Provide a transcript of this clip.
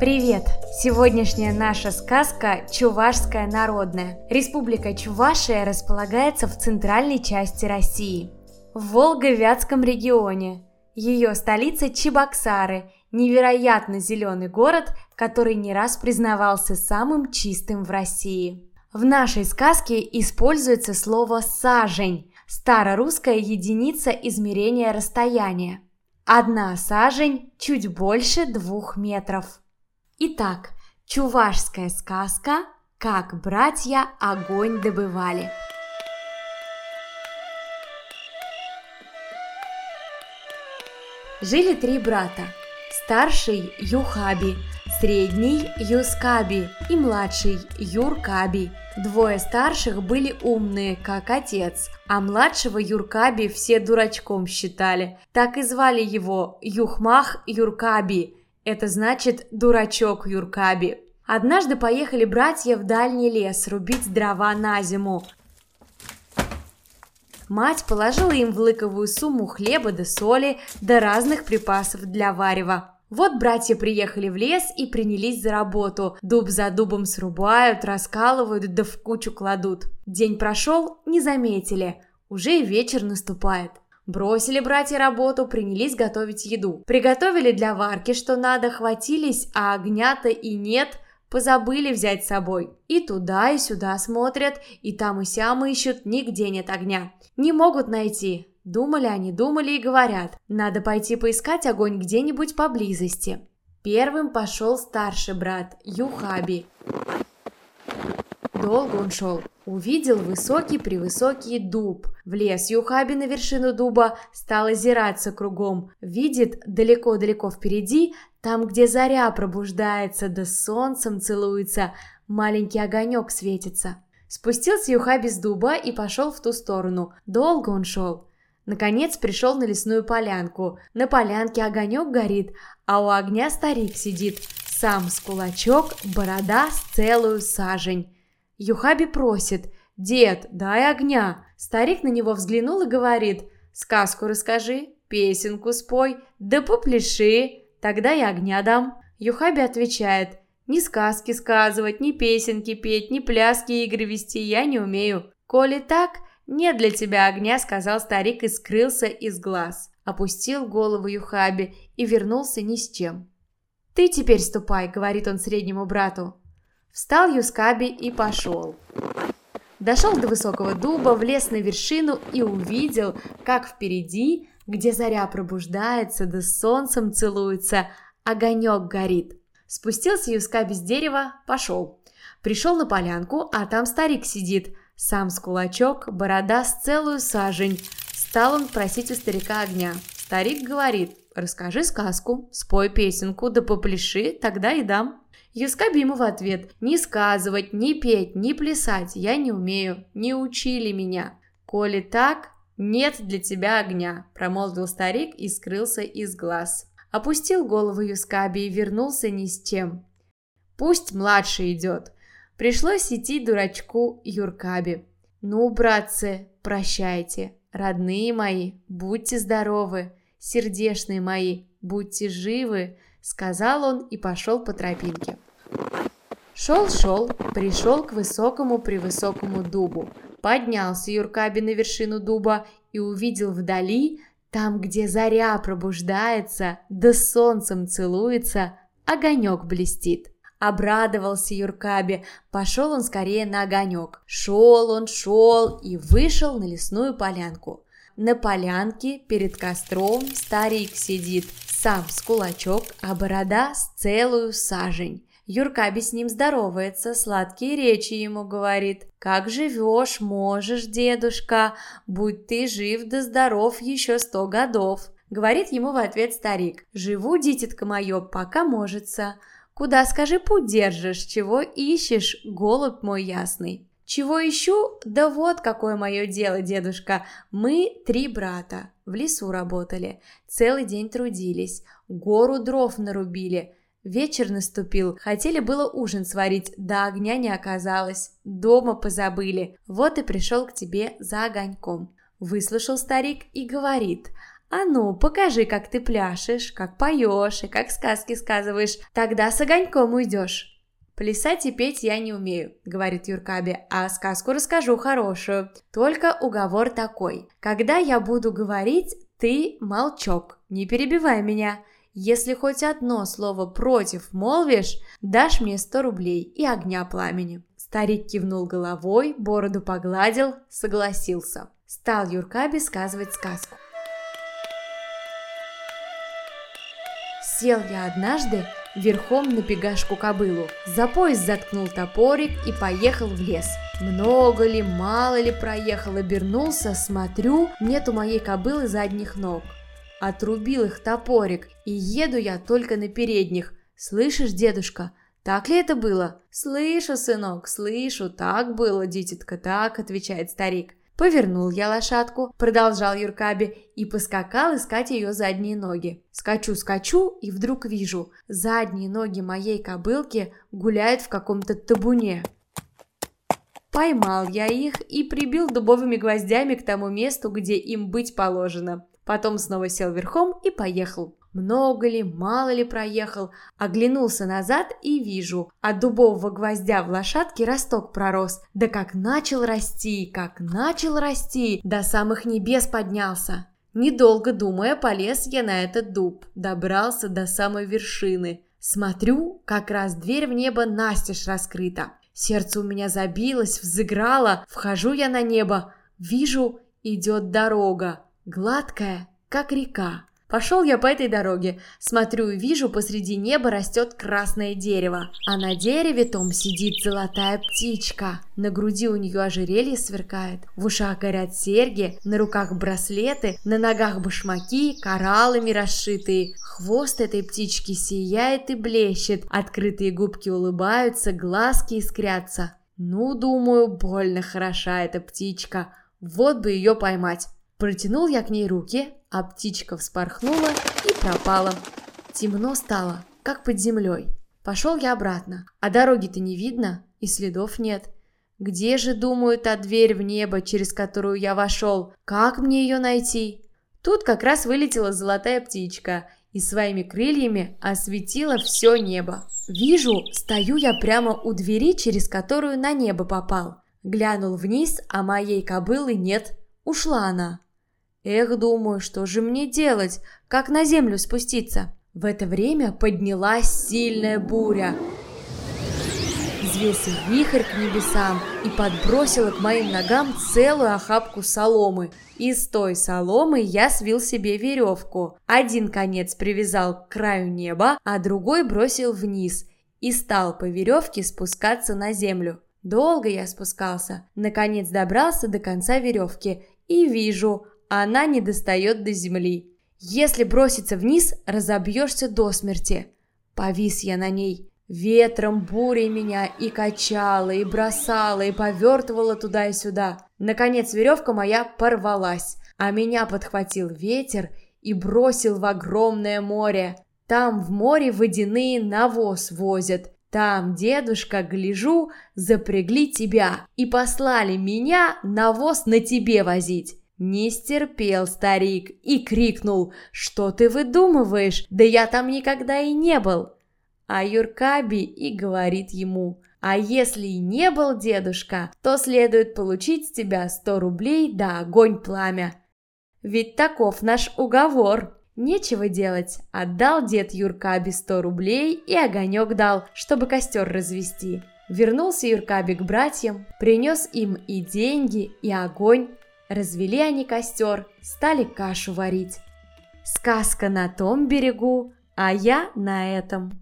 Привет! Сегодняшняя наша сказка «Чувашская народная». Республика Чувашия располагается в центральной части России, в Волго-Вятском регионе. Ее столица Чебоксары, невероятно зеленый город, который не раз признавался самым чистым в России. В нашей сказке используется слово «сажень», старорусская единица измерения расстояния. Одна сажень чуть больше двух метров. Итак, чувашская сказка «Как братья огонь добывали». Жили три брата. Старший Юхаби, средний Юскаби и младший Юркаби. Двое старших были умные, как отец, а младшего Юркаби все дурачком считали. Так и звали его Юхмах Юркаби – это значит «дурачок Юркаби». Однажды поехали братья в дальний лес рубить дрова на зиму. Мать положила им в лыковую сумму хлеба да соли, да разных припасов для варева. Вот братья приехали в лес и принялись за работу. Дуб за дубом срубают, раскалывают, да в кучу кладут. День прошел, не заметили. Уже вечер наступает. Бросили братья работу, принялись готовить еду. Приготовили для варки, что надо, хватились, а огня-то и нет, позабыли взять с собой. И туда, и сюда смотрят, и там и сям ищут, нигде нет огня. Не могут найти. Думали они, думали и говорят, надо пойти поискать огонь где-нибудь поблизости. Первым пошел старший брат, Юхаби. Долго он шел. Увидел высокий-превысокий дуб. Влез Юхаби на вершину дуба, стал озираться кругом. Видит далеко-далеко впереди, там, где заря пробуждается, да солнцем целуется, маленький огонек светится. Спустился Юхаби с дуба и пошел в ту сторону. Долго он шел. Наконец пришел на лесную полянку. На полянке огонек горит, а у огня старик сидит. Сам с кулачок, борода с целую сажень. Юхаби просит «Дед, дай огня!» Старик на него взглянул и говорит «Сказку расскажи, песенку спой, да попляши, тогда я огня дам». Юхаби отвечает «Ни сказки сказывать, ни песенки петь, ни пляски игры вести я не умею. Коли так, нет для тебя огня», — сказал старик и скрылся из глаз. Опустил голову Юхаби и вернулся ни с чем. «Ты теперь ступай», — говорит он среднему брату. Встал Юскаби и пошел. Дошел до высокого дуба, влез на вершину и увидел, как впереди, где заря пробуждается, да солнцем целуется, огонек горит. Спустился Юскаби с дерева, пошел. Пришел на полянку, а там старик сидит, сам с кулачок, борода с целую сажень. Стал он просить у старика огня. Старик говорит, расскажи сказку, спой песенку, да попляши, тогда и дам. Юскаби ему в ответ «Ни сказывать, ни петь, ни плясать я не умею, не учили меня. Коли так, нет для тебя огня», – промолвил старик и скрылся из глаз. Опустил голову Юскаби и вернулся ни с чем. «Пусть младший идет». Пришлось идти дурачку Юркаби. «Ну, братцы, прощайте, родные мои, будьте здоровы, сердешные мои, будьте живы», — сказал он и пошел по тропинке. Шел-шел, пришел к высокому-превысокому дубу. Поднялся Юркаби на вершину дуба и увидел вдали, там, где заря пробуждается, да солнцем целуется, огонек блестит. Обрадовался Юркаби, пошел он скорее на огонек. Шел он, шел и вышел на лесную полянку. На полянке перед костром старик сидит, сам с кулачок, а борода с целую сажень. Юркаби с ним здоровается, сладкие речи ему говорит. «Как живешь, можешь, дедушка, будь ты жив да здоров еще сто годов». Говорит ему в ответ старик. «Живу, дитятка мое, пока можется. Куда, скажи, путь держишь, чего ищешь, голубь мой ясный?» Чего ищу? Да вот какое мое дело, дедушка. Мы три брата. В лесу работали. Целый день трудились. Гору дров нарубили. Вечер наступил. Хотели было ужин сварить, да огня не оказалось. Дома позабыли. Вот и пришел к тебе за огоньком. Выслушал старик и говорит. А ну, покажи, как ты пляшешь, как поешь и как сказки сказываешь. Тогда с огоньком уйдешь. «Плясать и петь я не умею», — говорит Юркаби, «а сказку расскажу хорошую. Только уговор такой. Когда я буду говорить, ты молчок, не перебивай меня. Если хоть одно слово против молвишь, дашь мне сто рублей и огня пламени». Старик кивнул головой, бороду погладил, согласился. Стал Юркаби сказывать сказку. Сел я однажды верхом на пегашку кобылу, за пояс заткнул топорик и поехал в лес. Много ли, мало ли проехал, обернулся, смотрю, нету моей кобылы задних ног. Отрубил их топорик, и еду я только на передних. Слышишь, дедушка, так ли это было? Слышу, сынок, слышу, так было, дитятка, так, отвечает старик. Повернул я лошадку, продолжал Юркаби, и поскакал искать ее задние ноги. Скачу, скачу, и вдруг вижу, задние ноги моей кобылки гуляют в каком-то табуне. Поймал я их и прибил дубовыми гвоздями к тому месту, где им быть положено. Потом снова сел верхом и поехал. Много ли, мало ли проехал, оглянулся назад и вижу, от дубового гвоздя в лошадке росток пророс. Да как начал расти, как начал расти, до самых небес поднялся. Недолго думая, полез я на этот дуб, добрался до самой вершины. Смотрю, как раз дверь в небо настежь раскрыта. Сердце у меня забилось, взыграло, вхожу я на небо, вижу, идет дорога, гладкая, как река. Пошел я по этой дороге, смотрю и вижу, посреди неба растет красное дерево, а на дереве том сидит золотая птичка. На груди у нее ожерелье сверкает, в ушах горят серьги, на руках браслеты, на ногах башмаки, кораллами расшитые. Хвост этой птички сияет и блещет, открытые губки улыбаются, глазки искрятся. Ну, думаю, больно хороша эта птичка, вот бы ее поймать. Протянул я к ней руки, а птичка вспорхнула и пропала. Темно стало, как под землей. Пошел я обратно, а дороги-то не видно и следов нет. Где же, думаю, та дверь в небо, через которую я вошел? Как мне ее найти? Тут как раз вылетела золотая птичка и своими крыльями осветила все небо. Вижу, стою я прямо у двери, через которую на небо попал. Глянул вниз, а моей кобылы нет. Ушла она. Эх, думаю, что же мне делать? Как на землю спуститься? В это время поднялась сильная буря. Взвился вихрь к небесам и подбросила к моим ногам целую охапку соломы. Из той соломы я свил себе веревку. Один конец привязал к краю неба, а другой бросил вниз и стал по веревке спускаться на землю. Долго я спускался, наконец добрался до конца веревки и вижу, она не достает до земли. Если броситься вниз, разобьешься до смерти. Повис я на ней. Ветром, бурей меня и качала, и бросала, и повертывала туда и сюда. Наконец веревка моя порвалась, а меня подхватил ветер и бросил в огромное море. Там в море водяные навоз возят. Там, дедушка, гляжу, запрягли тебя и послали меня навоз на тебе возить. Не стерпел старик и крикнул, что ты выдумываешь, да я там никогда и не был. А Юркаби и говорит ему, а если и не был дедушка, то следует получить с тебя сто рублей да огонь пламя. Ведь таков наш уговор. Нечего делать, отдал дед Юркаби сто рублей и огонек дал, чтобы костер развести. Вернулся Юркаби к братьям, принес им и деньги, и огонь, Развели они костер, стали кашу варить. Сказка на том берегу, а я на этом.